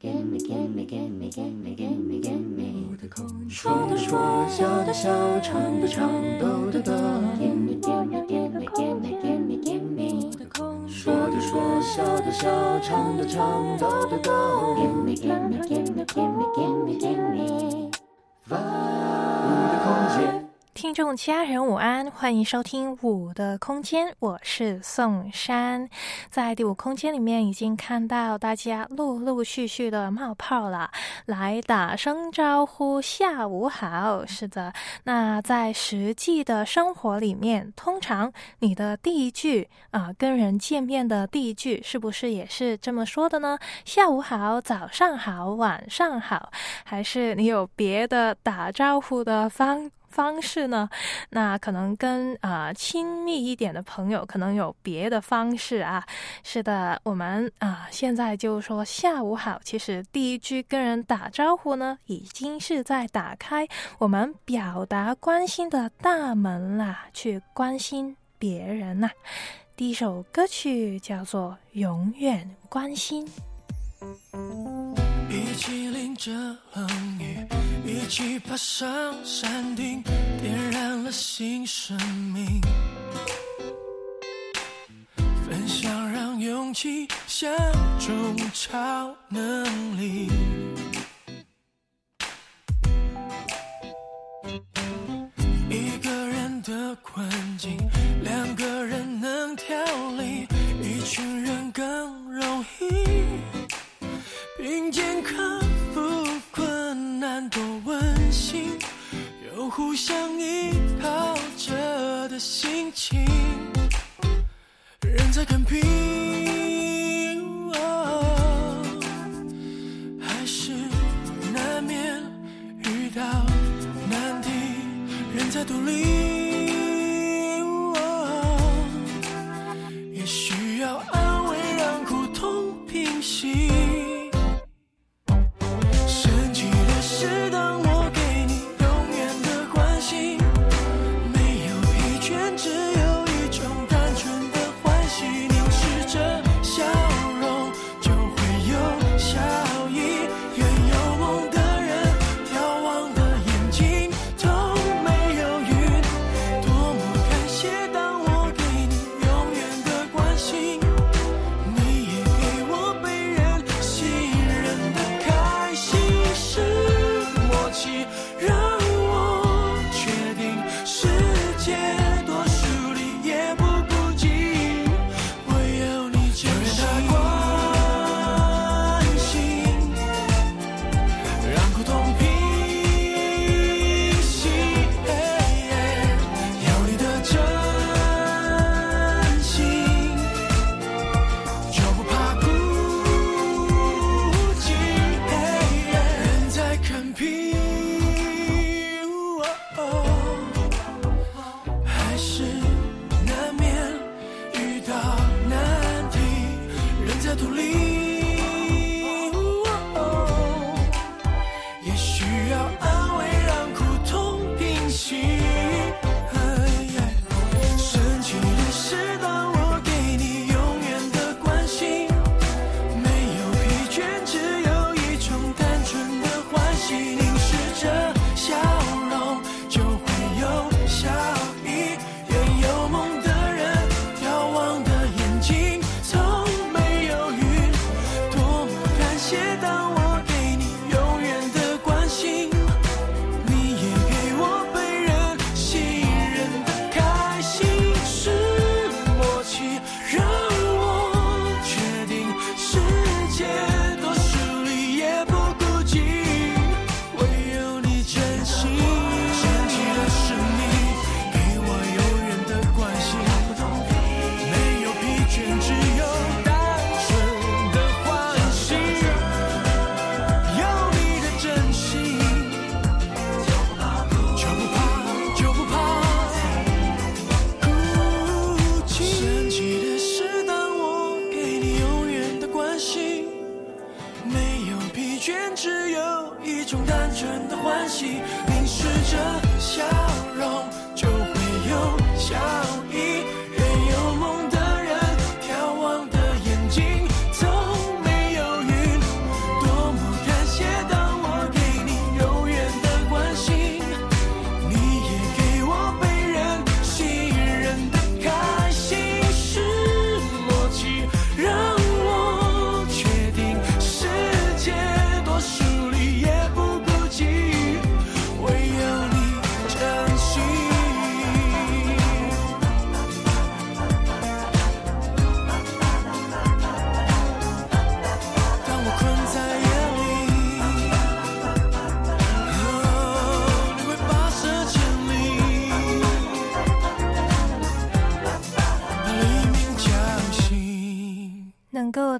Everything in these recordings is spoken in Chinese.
Gimme, gimme, gimme, gimme, gimme, gimme 说的说，笑的笑，唱的唱，抖的抖。说的说，笑的笑，唱的唱，抖的抖。听众家人午安，欢迎收听五的空间，我是宋珊。在第五空间里面，已经看到大家陆陆续续的冒泡了，来打声招呼，下午好。是的，那在实际的生活里面，通常你的第一句啊，跟人见面的第一句，是不是也是这么说的呢？下午好，早上好，晚上好，还是你有别的打招呼的方？方式呢？那可能跟啊亲密一点的朋友，可能有别的方式啊。是的，我们啊现在就说下午好。其实第一句跟人打招呼呢，已经是在打开我们表达关心的大门啦，去关心别人呐。第一首歌曲叫做《永远关心》。一起淋着冷雨，一起爬上山顶，点燃了新生命。分享让勇气像种超能力。一个人的困境，两个人能调理，一群人更容易。并肩克服困难，多温馨，有互相依靠着的心情。人在看拼，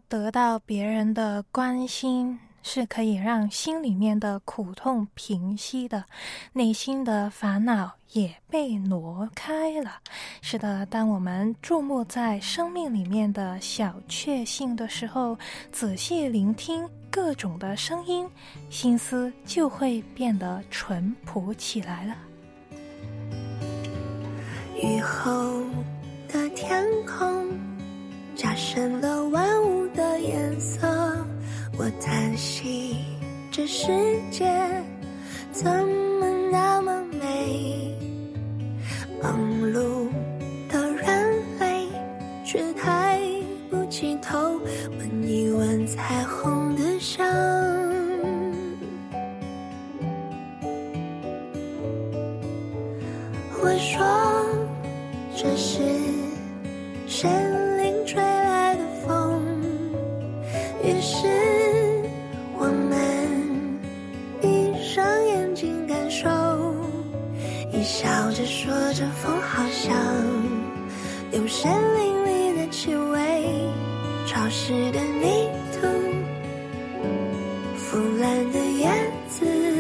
得到别人的关心。是可以让心里面的苦痛平息的，内心的烦恼也被挪开了。是的，当我们注目在生命里面的小确幸的时候，仔细聆听各种的声音，心思就会变得淳朴起来了。雨后的天空，加深了万物的颜色。我叹息，这世界怎么那么美？忙碌的人类却抬不起头，问一问彩虹的伤。我说，这是神灵吹来的风，于是我们闭上眼睛感受，你。笑着说着，风好像有森林里的气味，潮湿的泥土，腐烂的叶子。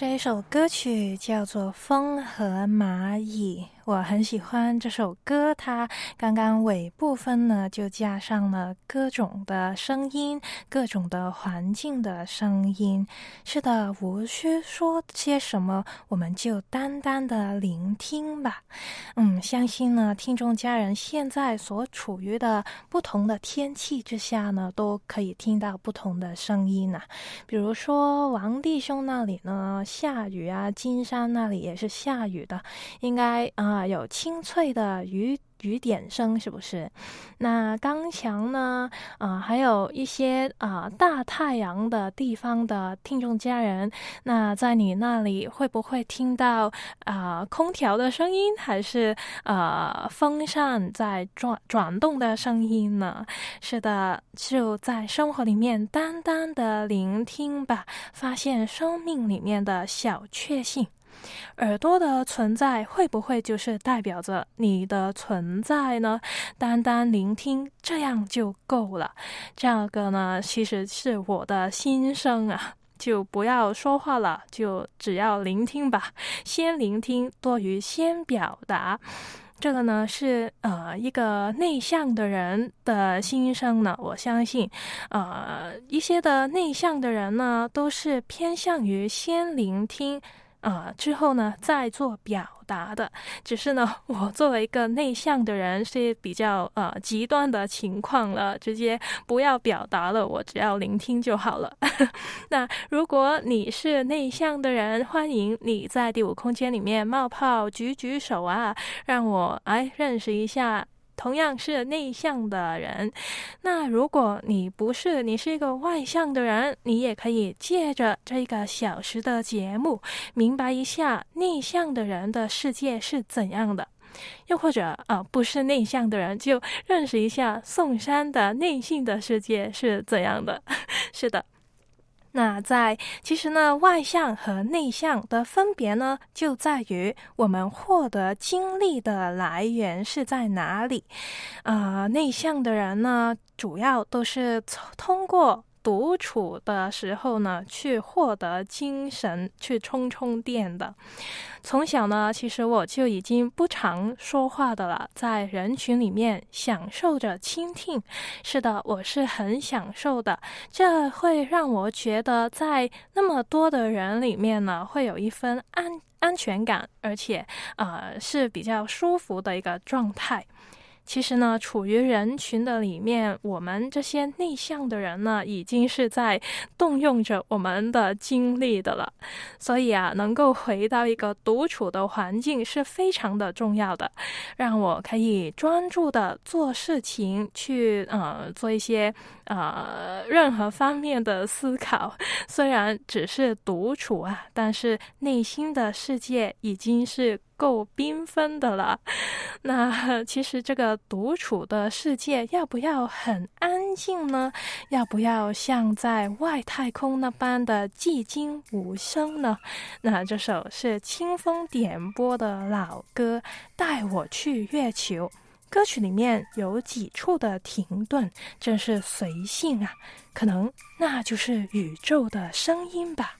这一首歌曲叫做《风和蚂蚁》。我很喜欢这首歌，它刚刚尾部分呢就加上了各种的声音，各种的环境的声音。是的，无需说些什么，我们就单单的聆听吧。嗯，相信呢，听众家人现在所处于的不同的天气之下呢，都可以听到不同的声音呢。比如说王弟兄那里呢下雨啊，金山那里也是下雨的，应该啊。有清脆的雨雨点声，是不是？那刚强呢？啊，还有一些啊大太阳的地方的听众家人，那在你那里会不会听到啊空调的声音，还是呃风扇在转转动的声音呢？是的，就在生活里面单单的聆听吧，发现生命里面的小确幸。耳朵的存在会不会就是代表着你的存在呢？单单聆听这样就够了。这个呢，其实是我的心声啊，就不要说话了，就只要聆听吧。先聆听多于先表达。这个呢是呃一个内向的人的心声呢。我相信，呃一些的内向的人呢，都是偏向于先聆听。啊，之后呢再做表达的。只是呢，我作为一个内向的人，是比较呃极端的情况了，直接不要表达了，我只要聆听就好了。那如果你是内向的人，欢迎你在第五空间里面冒泡举举手啊，让我来认识一下。同样是内向的人，那如果你不是，你是一个外向的人，你也可以借着这个小时的节目，明白一下内向的人的世界是怎样的。又或者啊，不是内向的人，就认识一下宋山的内心的世界是怎样的。是的。那在其实呢，外向和内向的分别呢，就在于我们获得精力的来源是在哪里。啊，内向的人呢，主要都是通过。独处的时候呢，去获得精神，去充充电的。从小呢，其实我就已经不常说话的了，在人群里面享受着倾听。是的，我是很享受的，这会让我觉得在那么多的人里面呢，会有一份安安全感，而且呃是比较舒服的一个状态。其实呢，处于人群的里面，我们这些内向的人呢，已经是在动用着我们的精力的了。所以啊，能够回到一个独处的环境是非常的重要的，让我可以专注的做事情，去呃做一些呃任何方面的思考。虽然只是独处啊，但是内心的世界已经是。够缤纷的了，那其实这个独处的世界要不要很安静呢？要不要像在外太空那般的寂静无声呢？那这首是清风点播的老歌《带我去月球》，歌曲里面有几处的停顿，真是随性啊！可能那就是宇宙的声音吧。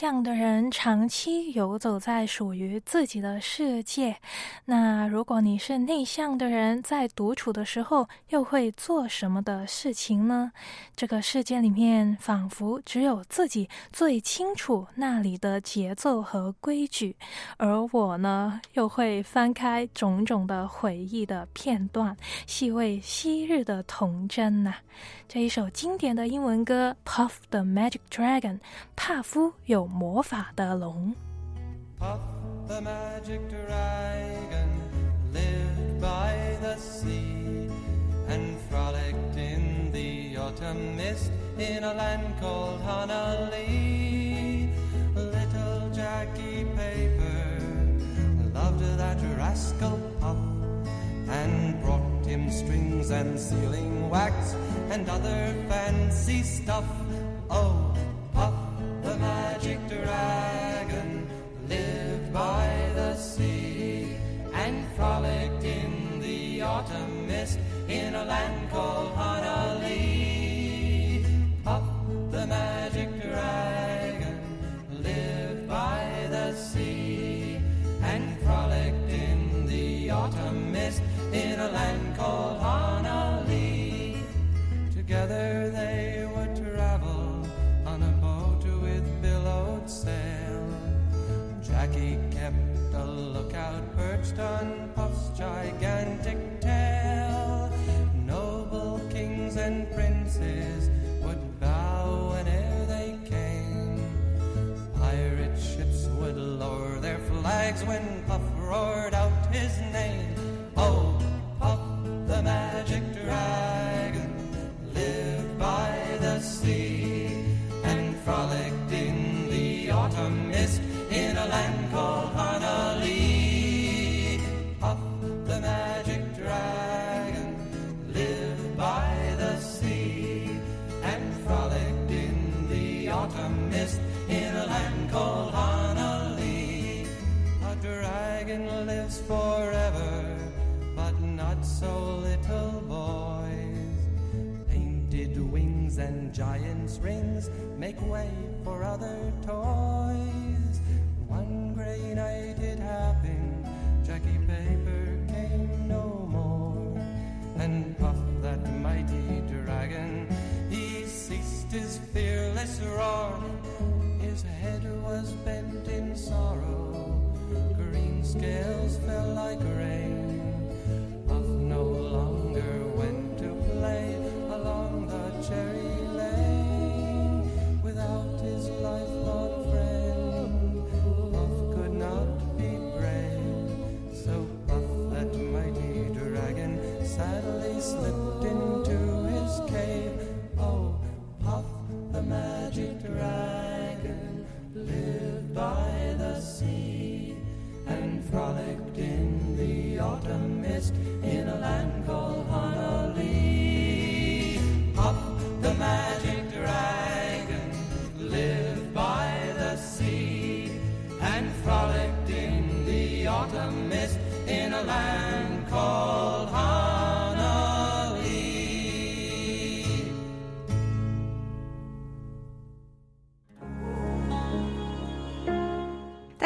向的人长期游走在属于自己的世界。那如果你是内向的人，在独处的时候又会做什么的事情呢？这个世界里面仿佛只有自己最清楚那里的节奏和规矩，而我呢，又会翻开种种的回忆的片段，细味昔日的童真呐。这一首经典的英文歌《Puff the Magic Dragon》，帕夫有魔法的龙。Puff the magic dragon lived by the sea and frolicked in the autumn mist in a land called Honolulu. Little Jackie Paper loved that rascal Puff and brought him strings and sealing wax and other fancy stuff. Oh, Puff the magic dragon lived by the sea and frolicked in the autumn mist in a land called Honolulu. Puff the magic dragon lived by the sea and frolicked in the autumn mist in a land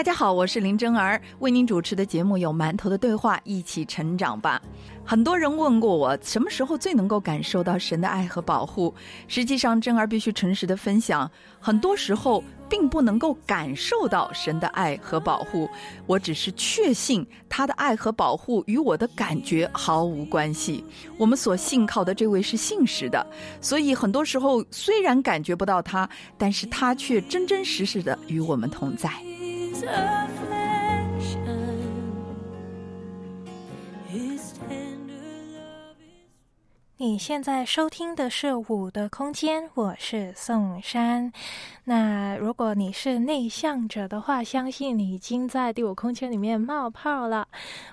大家好，我是林真儿，为您主持的节目有《馒头的对话》，一起成长吧。很多人问过我，什么时候最能够感受到神的爱和保护？实际上，真儿必须诚实的分享，很多时候并不能够感受到神的爱和保护。我只是确信他的爱和保护与我的感觉毫无关系。我们所信靠的这位是信实的，所以很多时候虽然感觉不到他，但是他却真真实实的与我们同在。你现在收听的是《五的空间》，我是宋珊。那如果你是内向者的话，相信你已经在第五空间里面冒泡了。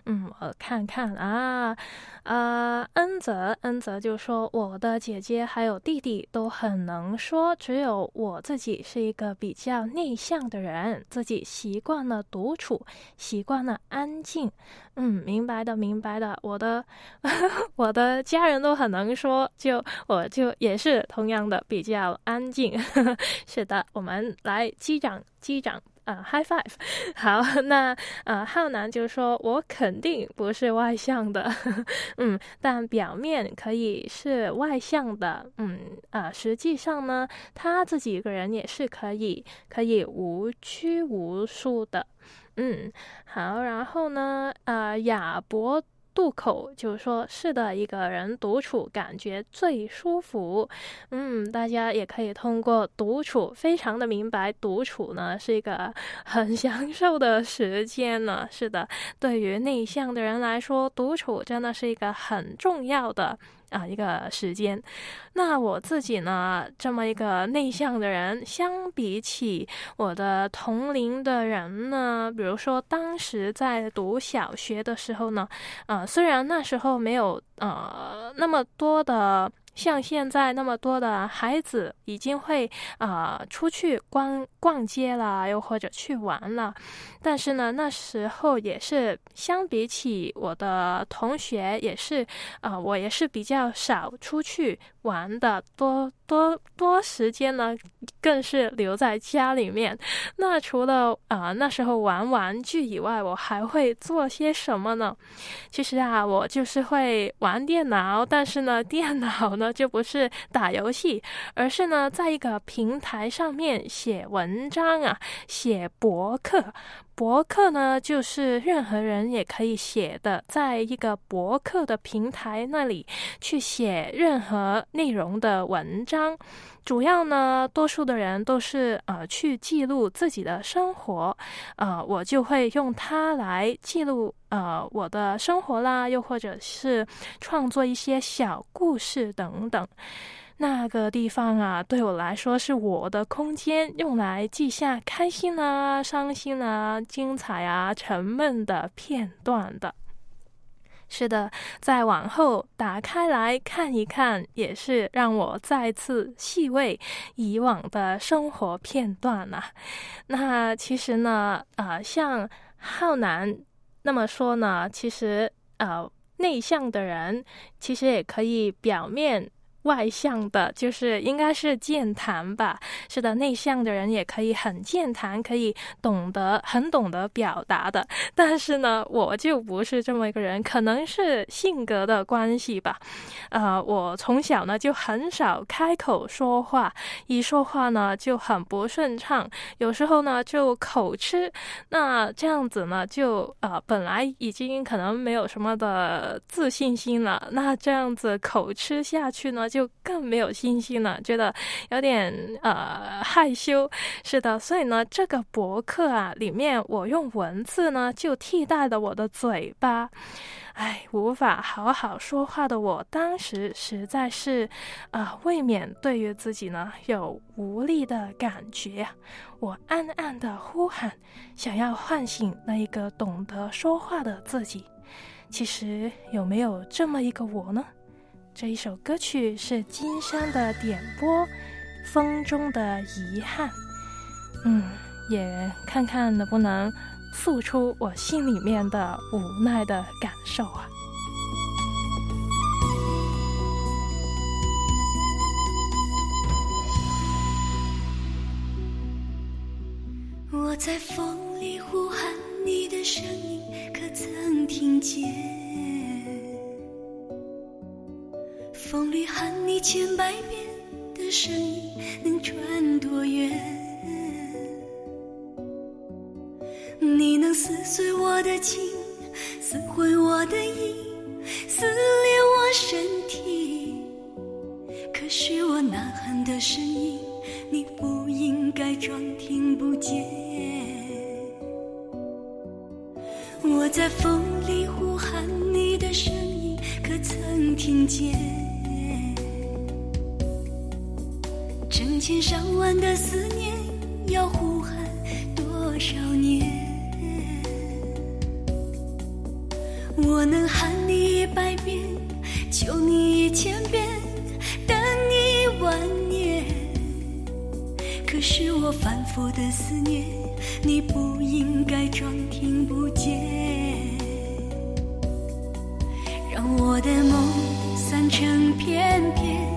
嗯，我看看啊，呃，恩泽，恩泽就说我的姐姐还有弟弟都很能说，只有我自己是一个比较内向的人，自己习惯了独处，习惯了安静。嗯，明白的，明白的。我的 我的家人都很能说，就我就也是同样的比较安静。是的，我们来击掌击掌。啊，high five！好，那呃，浩南就说：“我肯定不是外向的，嗯，但表面可以是外向的，嗯啊，实际上呢，他自己一个人也是可以可以无拘无束的，嗯，好，然后呢，啊，亚伯。”渡口就说是的，一个人独处感觉最舒服。嗯，大家也可以通过独处，非常的明白，独处呢是一个 很享受的时间呢。是的，对于内向的人来说，独处真的是一个很重要的。啊，一个时间。那我自己呢，这么一个内向的人，相比起我的同龄的人呢，比如说当时在读小学的时候呢，呃，虽然那时候没有呃那么多的。像现在那么多的孩子已经会啊出去逛逛街了，又或者去玩了，但是呢，那时候也是相比起我的同学，也是啊，我也是比较少出去玩的，多多多时间呢，更是留在家里面。那除了啊那时候玩玩具以外，我还会做些什么呢？其实啊，我就是会玩电脑，但是呢，电脑。呢，就不是打游戏，而是呢，在一个平台上面写文章啊，写博客。博客呢，就是任何人也可以写的，在一个博客的平台那里去写任何内容的文章。主要呢，多数的人都是呃去记录自己的生活，呃，我就会用它来记录呃我的生活啦，又或者是创作一些小故事等等。那个地方啊，对我来说是我的空间，用来记下开心啊、伤心啊、精彩啊、沉闷的片段的。是的，再往后打开来看一看，也是让我再次细味以往的生活片段呐。那其实呢，呃，像浩南那么说呢，其实呃，内向的人其实也可以表面。外向的，就是应该是健谈吧。是的，内向的人也可以很健谈，可以懂得很懂得表达的。但是呢，我就不是这么一个人，可能是性格的关系吧。呃，我从小呢就很少开口说话，一说话呢就很不顺畅，有时候呢就口吃。那这样子呢，就呃本来已经可能没有什么的自信心了，那这样子口吃下去呢？就更没有信心了，觉得有点呃害羞。是的，所以呢，这个博客啊里面，我用文字呢就替代了我的嘴巴。哎，无法好好说话的我，当时实在是啊，未免对于自己呢有无力的感觉。我暗暗的呼喊，想要唤醒那一个懂得说话的自己。其实有没有这么一个我呢？这一首歌曲是金山的点播，《风中的遗憾》。嗯，也看看能不能诉出我心里面的无奈的感受啊。我在风里呼喊你的声音，可曾听见？风里喊你千百遍的声音，能传多远？你能撕碎我的情，撕毁我的意，撕裂我身体。可是我呐喊的声音，你不应该装听不见。我在风里呼喊你的声音，可曾听见？千上万的思念，要呼喊多少年？我能喊你一百遍，求你一千遍，等你万年。可是我反复的思念，你不应该装听不见，让我的梦。散成片片，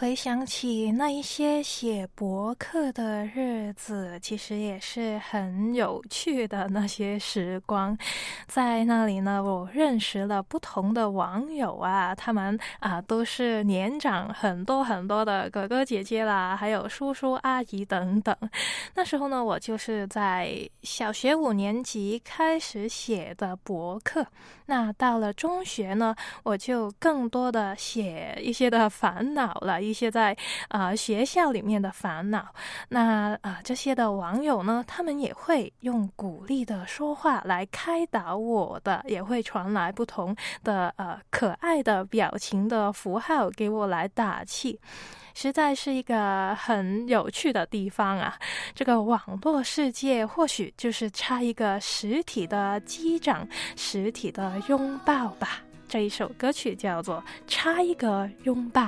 回想起那一些写博客的日子，其实也是很有趣的那些时光。在那里呢，我认识了不同的网友啊，他们啊都是年长很多很多的哥哥姐姐啦，还有叔叔阿姨等等。那时候呢，我就是在小学五年级开始写的博客。那到了中学呢，我就更多的写一些的烦恼了，一些在啊、学校里面的烦恼。那啊、这些的网友呢，他们也会用鼓励的说话来开导我的，也会传来不同的呃可爱的表情的符号给我来打气。实在是一个很有趣的地方啊！这个网络世界或许就是差一个实体的击掌、实体的拥抱吧。这一首歌曲叫做《差一个拥抱》。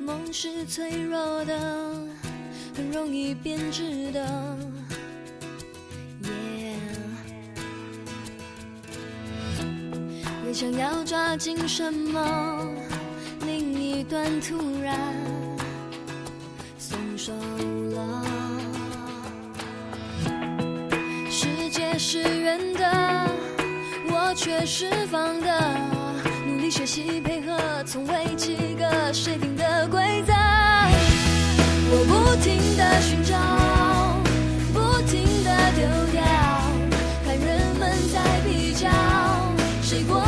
梦是脆弱的，很容易变质的。也想要抓紧什么，另一端突然松手了。却释放的。努力学习配合，从未及格谁定的规则。我不停的寻找，不停的丢掉，看人们在比较，谁过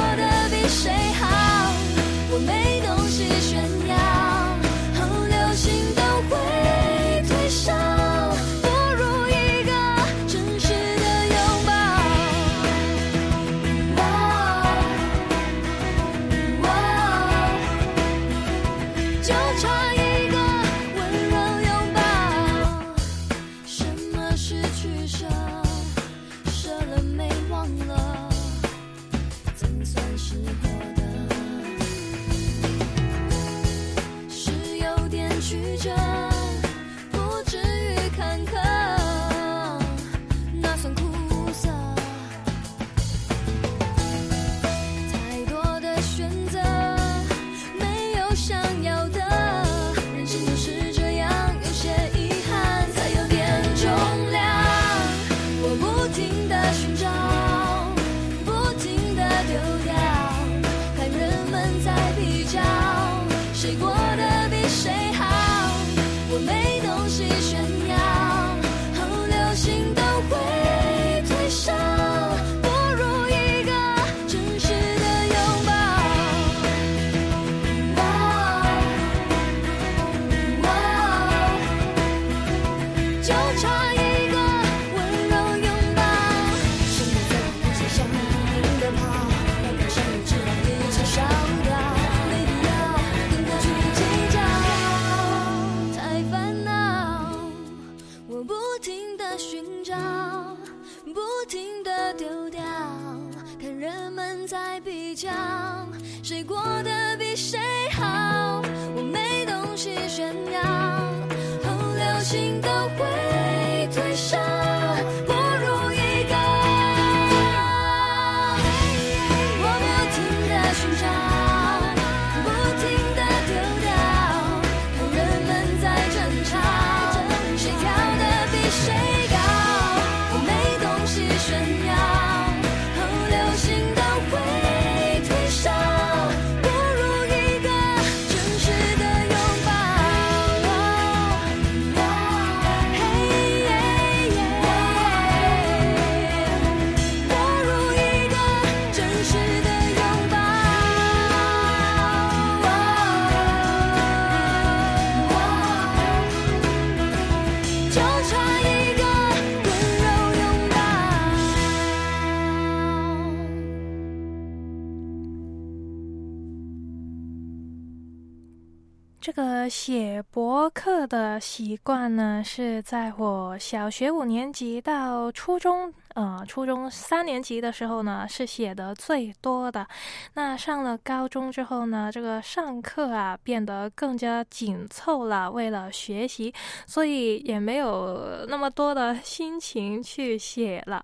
个写博客的习惯呢，是在我小学五年级到初中，呃，初中三年级的时候呢，是写的最多的。那上了高中之后呢，这个上课啊变得更加紧凑了，为了学习，所以也没有那么多的心情去写了。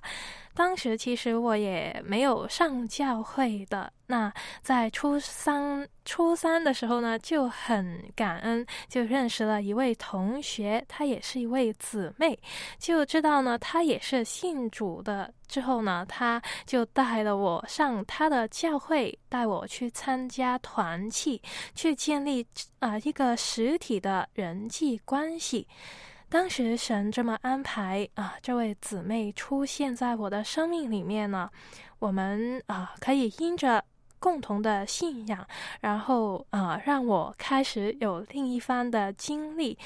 当时其实我也没有上教会的，那在初三初三的时候呢，就很感恩，就认识了一位同学，她也是一位姊妹，就知道呢她也是信主的。之后呢，她就带了我上她的教会，带我去参加团契，去建立啊、一个实体的人际关系。当时神这么安排啊，这位姊妹出现在我的生命里面呢，我们啊可以因着共同的信仰，然后啊让我开始有另一番的经历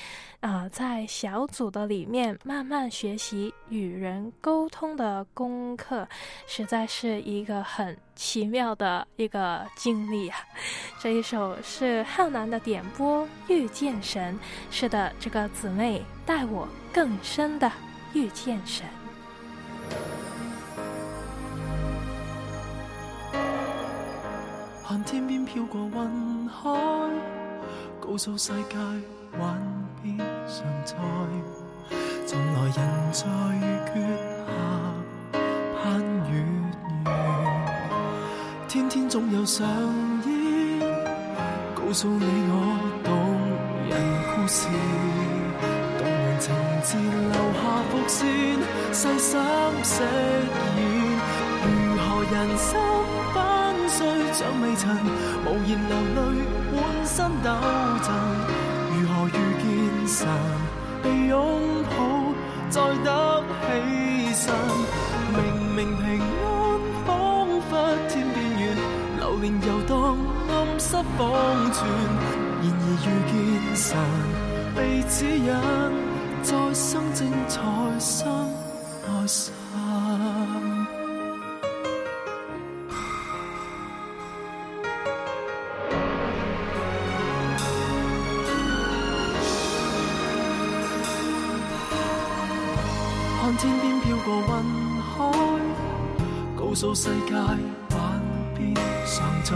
啊，在小组的里面慢慢学习与人沟通的功课，实在是一个很奇妙的一个经历啊。这一首是浩南的点播《遇见神》，是的，这个姊妹带我更深的遇见神。看天邊飄過雲海，告訴世界幻變常在。從來人在月下攀月圆，天天總有上演，告訴你我动人故事，動人情節留下伏線，細心飾演，如何人生虽像微塵，無言流淚滿身抖震，如何遇見神，被擁抱再得起身，明明平安，彷彿天邊遠，流連遊蕩暗室方寸，然而遇見神，被指引，再生精彩心內心。天边飘过云海，告诉世界幻变常在。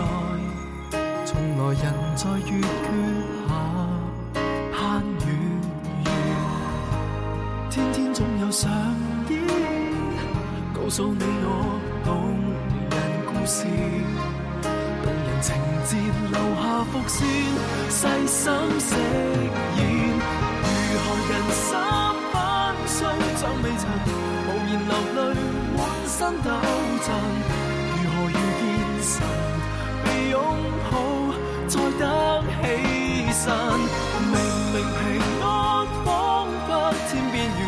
从来人在月缺下盼月圆，天天总有上演，告诉你我动人故事，動人情节留下伏线，细心饰演，如何人生未曾无，言流淚滿身抖震，如何遇見神，被擁抱再得起身，明明平安，仿佛天边远，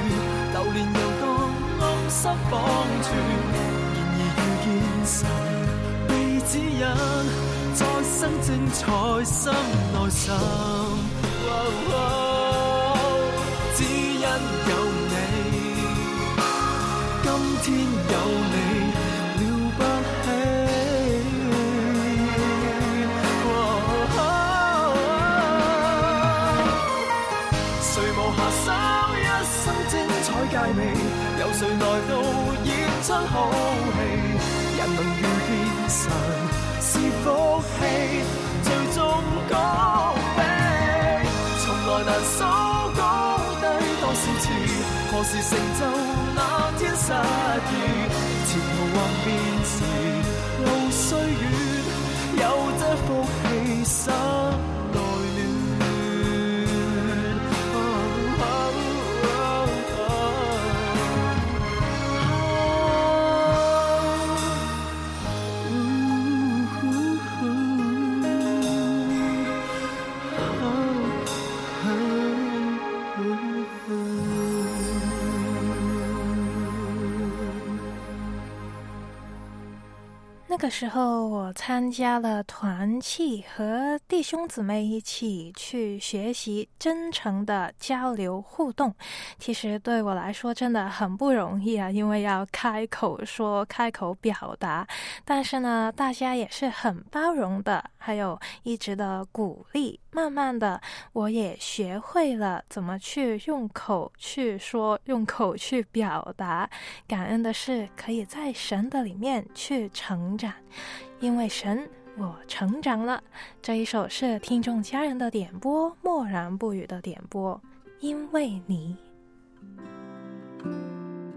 流連遊蕩暗室方寸，然而遇見神，被指引，再生精彩心內心。哦哦指引因有，今天有你了不起。谁无下手，一生精彩佳美，有谁来到演出好戏？人能遇见神是福气，最终高飞，从来难数高低多少次，何时成就天失意？前途或变时，路虽远，有这福气那个时候，我参加了团契，和弟兄姊妹一起去学习真诚的交流互动。其实对我来说真的很不容易啊，因为要开口说、开口表达。但是呢，大家也是很包容的，还有一直的鼓励。慢慢的，我也学会了怎么去用口去说，用口去表达。感恩的是，可以在神的里面去成长，因为神，我成长了。这一首是听众家人的点播，默然不语的点播，因为你。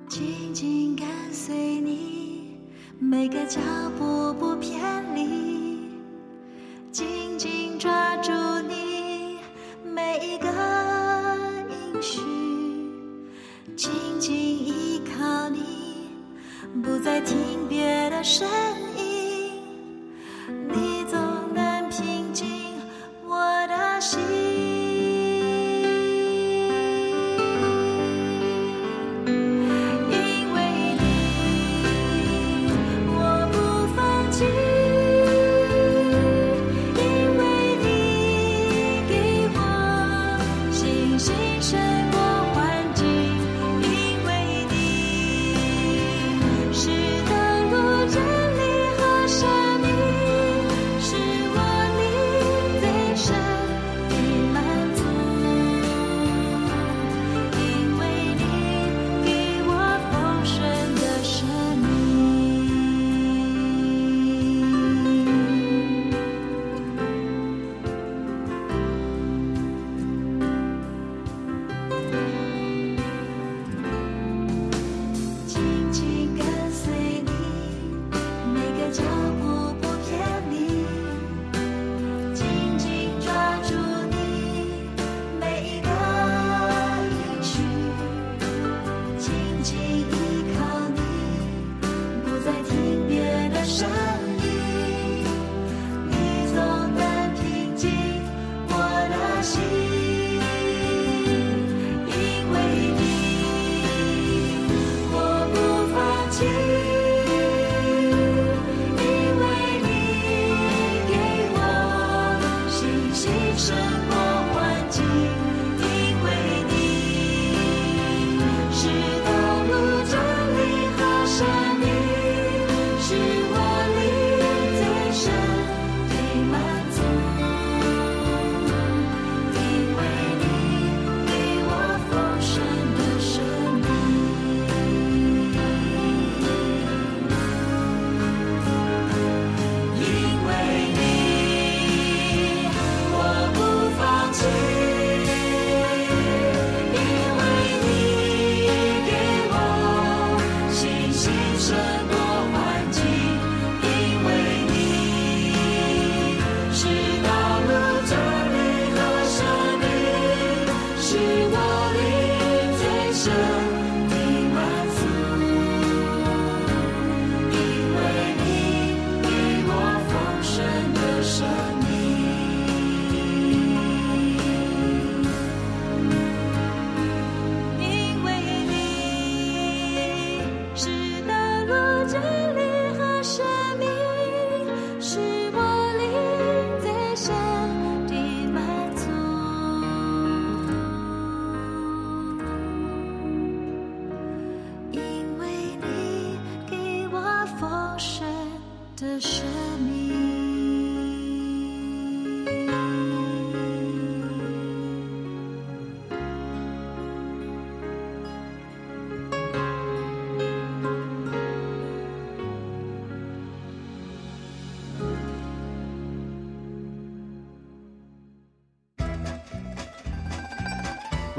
紧紧跟随你，每个脚步不偏离，紧紧抓住你每一个应许，紧紧依靠你，不再听别的声音，你总能平静我的心。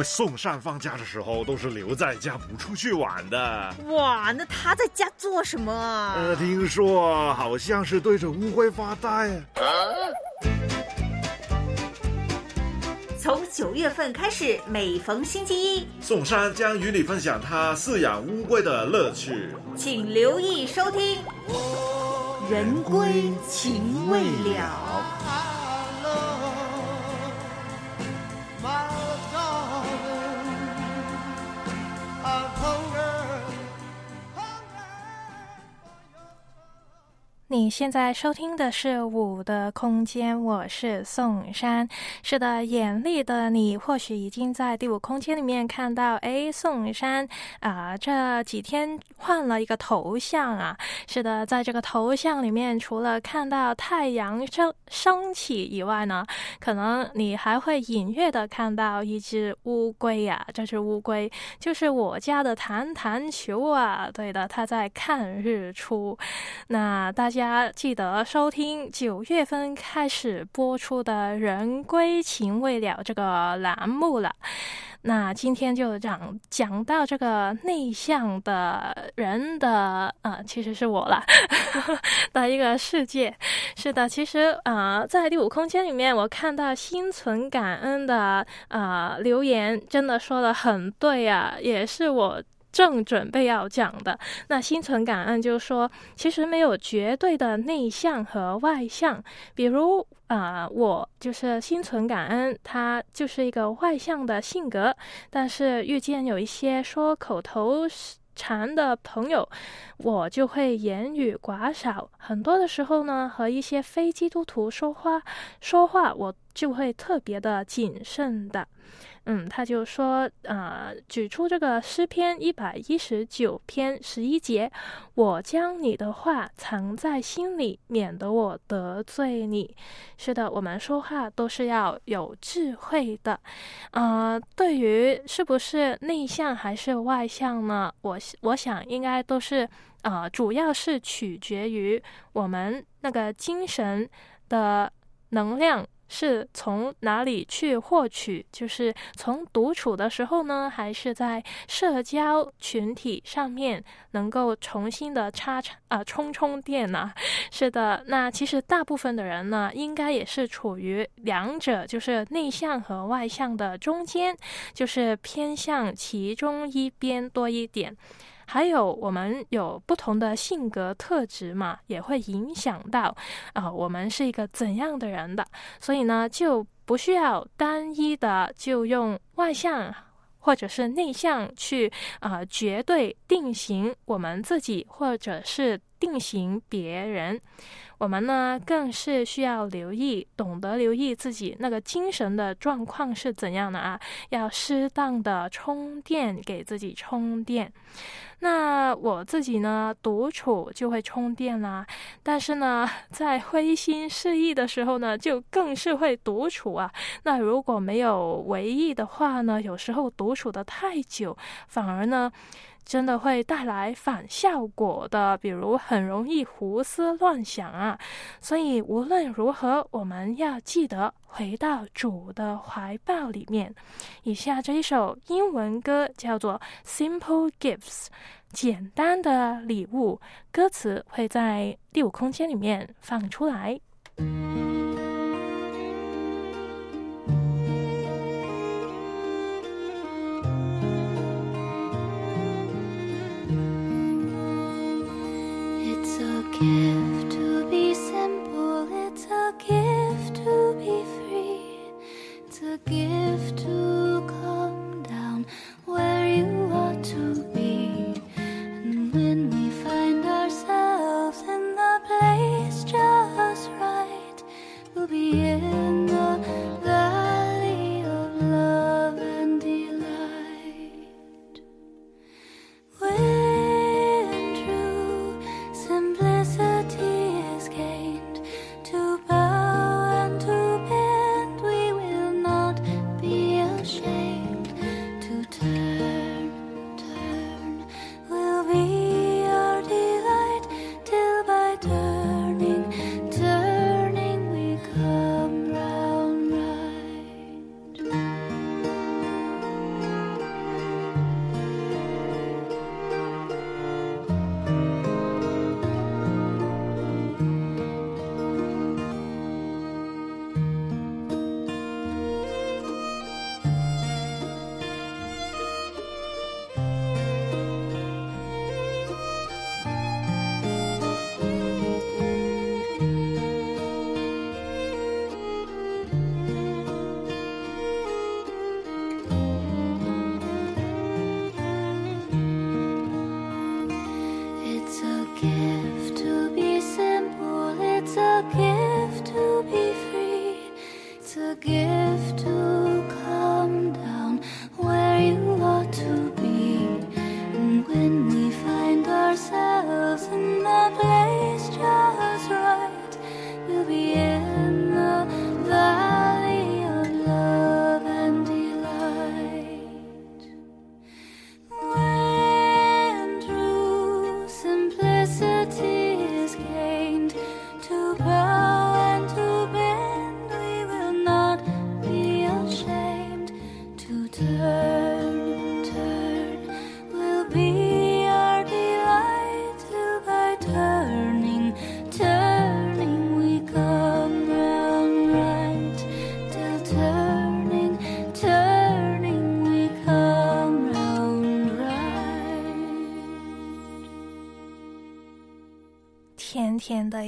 我宋善放假的时候都是留在家不出去玩的。哇，那他在家做什么啊？呃，听说好像是对着乌龟发呆。从九月份开始，每逢星期一，宋山将与你分享他饲养乌龟的乐趣。请留意收听《人归情未了》。你现在收听的是《五的空间》，我是宋珊。是的，眼力的你或许已经在第五空间里面看到，哎，宋珊啊、这几天换了一个头像啊。是的，在这个头像里面，除了看到太阳升升起以外呢，可能你还会隐约的看到一只乌龟呀、这只乌龟就是我家的弹弹球啊。对的，它在看日出。那大家家记得收听九月份开始播出的《人归情未了》这个栏目了。那今天就讲讲到这个内向的人的呃，其实是我了 的一个世界。是的，其实呃，在第五空间里面，我看到心存感恩的呃留言，真的说的很对啊，也是我。正准备要讲的那心存感恩，就是说，其实没有绝对的内向和外向。比如啊、我就是心存感恩，他就是一个外向的性格，但是遇见有一些说口头禅的朋友，我就会言语寡少。很多的时候呢，和一些非基督徒说话说话，我就会特别的谨慎的。嗯，他就说，呃，举出这个诗篇一百一十九篇十一节，我将你的话藏在心里，免得我得罪你。是的，我们说话都是要有智慧的。呃，对于是不是内向还是外向呢？我我想应该都是，呃，主要是取决于我们那个精神的能量是从哪里去获取？就是从独处的时候呢，还是在社交群体上面能够重新的插插啊、充充电呢、是的，那其实大部分的人呢，应该也是处于两者，就是内向和外向的中间，就是偏向其中一边多一点。还有，我们有不同的性格特质嘛，也会影响到啊、我们是一个怎样的人的。所以呢，就不需要单一的就用外向或者是内向去啊、绝对定型我们自己，或者是定型别人。我们呢，更是需要留意，懂得留意自己那个精神的状况是怎样的啊，要适当的充电，给自己充电。那我自己呢，独处就会充电啦，但是呢，在灰心失意的时候呢，就更是会独处啊。那如果没有为意的话呢，有时候独处的太久，反而呢。真的会带来反效果的，比如很容易胡思乱想啊。所以无论如何，我们要记得回到主的怀抱里面。以下这一首英文歌叫做《Simple Gifts》，简单的礼物，歌词会在第五空间里面放出来。A gift to be free, it's a gift to come down where you ought to be. And when we find ourselves in the place just right, we'll be in the valley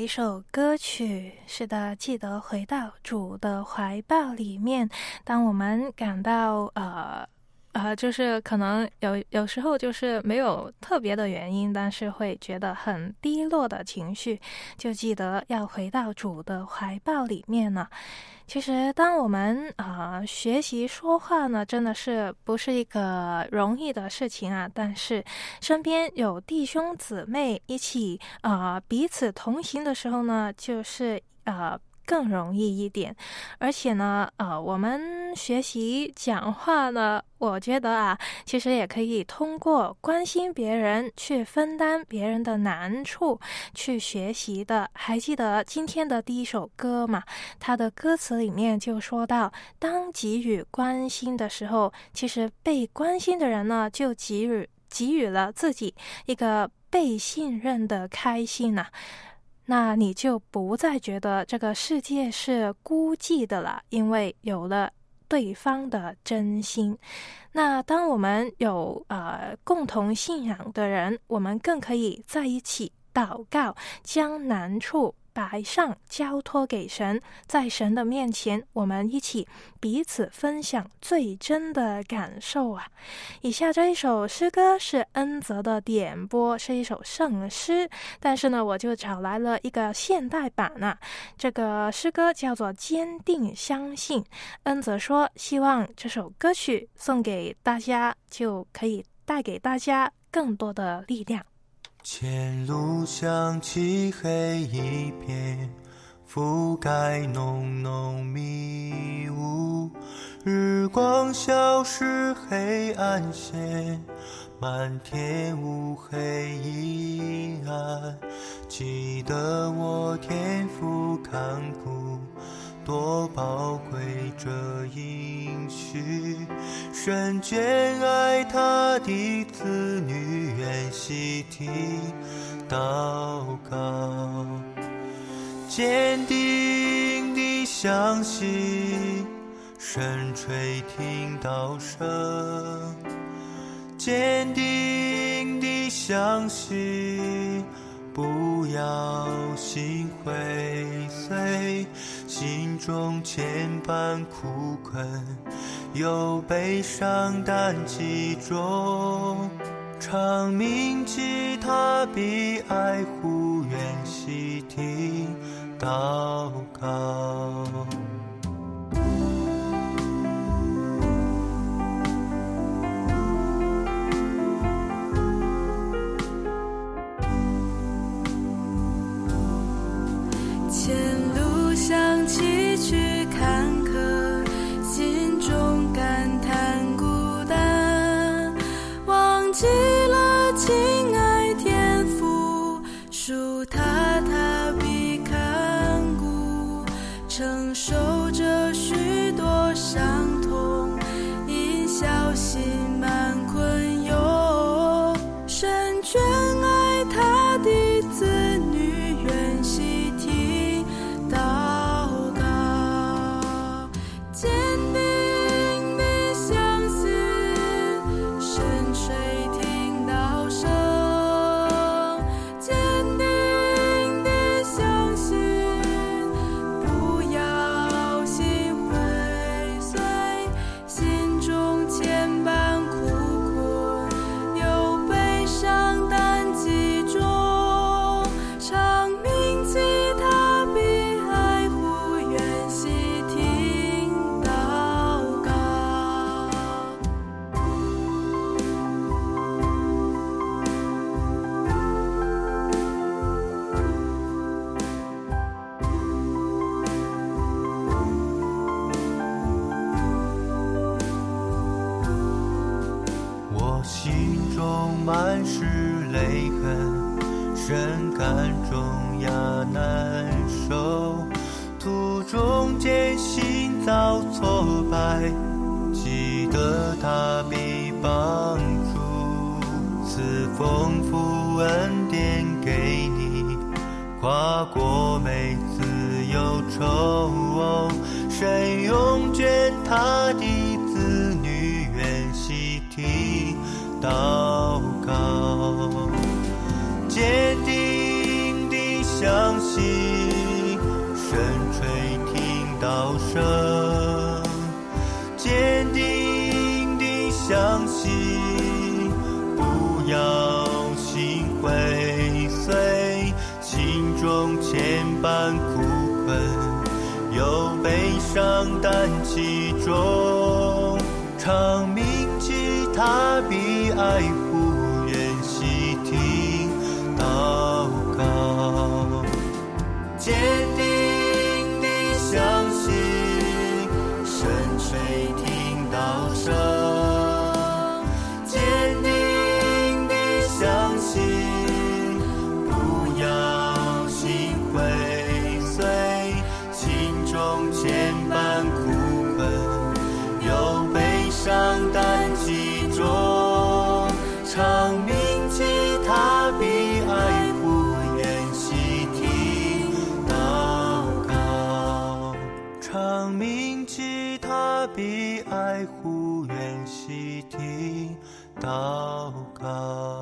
一首歌曲。是的，记得回到主的怀抱里面。当我们感到呃。呃，就是可能有有时候就是没有特别的原因，但是会觉得很低落的情绪，就记得要回到主的怀抱里面呢。其实，当我们啊、学习说话呢，真的是不是一个容易的事情啊。但是身边有弟兄姊妹一起啊、彼此同行的时候呢，就是呃。更容易一点，而且呢，呃，我们学习讲话呢，我觉得啊，其实也可以通过关心别人，去分担别人的难处，去学习的。还记得今天的第一首歌嘛？它的歌词里面就说到，当给予关心的时候，其实被关心的人呢，就给予给予了自己一个被信任的开心呐、那你就不再觉得这个世界是孤寂的了，因为有了对方的真心。那当我们有呃共同信仰的人，我们更可以在一起祷告，将难处摆上，交托给神，在神的面前，我们一起彼此分享最真的感受啊！以下这一首诗歌是恩泽的点播，是一首圣诗，但是呢，我就找来了一个现代版呢、这个诗歌叫做《坚定相信》。恩泽说，希望这首歌曲送给大家，就可以带给大家更多的力量。前路像漆黑一片，覆盖浓浓迷雾，日光消失，黑暗线，满天乌黑阴暗。记得我天赋看顾。多宝贵这应许，神眷爱他的子女，愿细听祷告，坚定地相信，神垂听祷声，坚定地相信。不要心灰碎，心中千般苦困，有悲伤但集中，唱铭记他比爱护，愿细听祷告。想起崎岖坎坷，心中感叹孤单，忘记了亲爱天父，属他他必看顾，承受着许多伤痛，因小心满困忧，神眷有悲伤担其中，长鸣吉他比爱护愿细听祷告，祷告。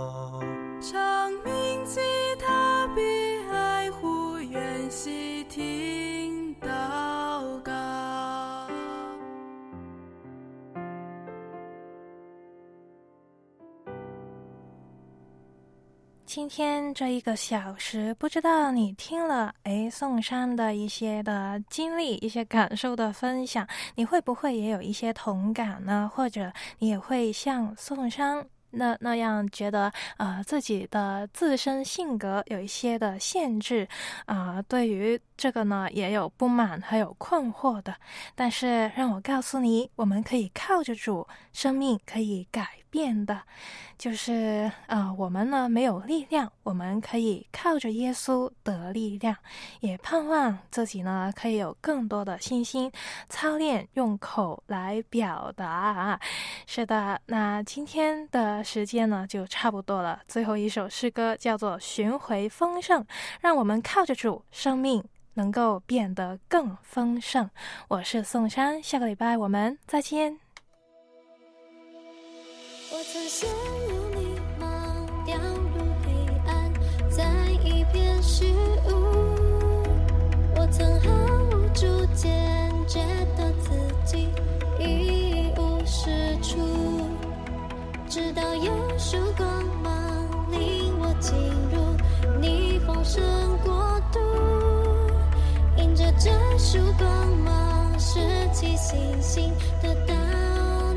今天这一个小时，不知道你听了诶宋山的一些的经历、一些感受的分享，你会不会也有一些同感呢？或者你也会像宋山那那样觉得呃自己的自身性格有一些的限制啊、对于这个呢也有不满还有困惑的。但是让我告诉你，我们可以靠着主，生命可以改变的。就是呃，我们呢没有力量，我们可以靠着耶稣得力量，也盼望自己呢可以有更多的信心，操练用口来表达。是的，那今天的时间呢就差不多了，最后一首诗歌叫做《寻回丰盛》，让我们靠着主，生命能够变得更丰盛。我是宋珊，下个礼拜我们再见。我曾陷入迷茫，掉入黑暗，在一片虚无。我曾毫无主见，觉得自己一无是处。直到有束光芒领我进入你丰盛谷，这束光芒，拾起信心，得到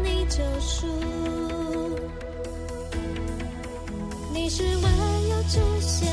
你救赎。你是万有之先，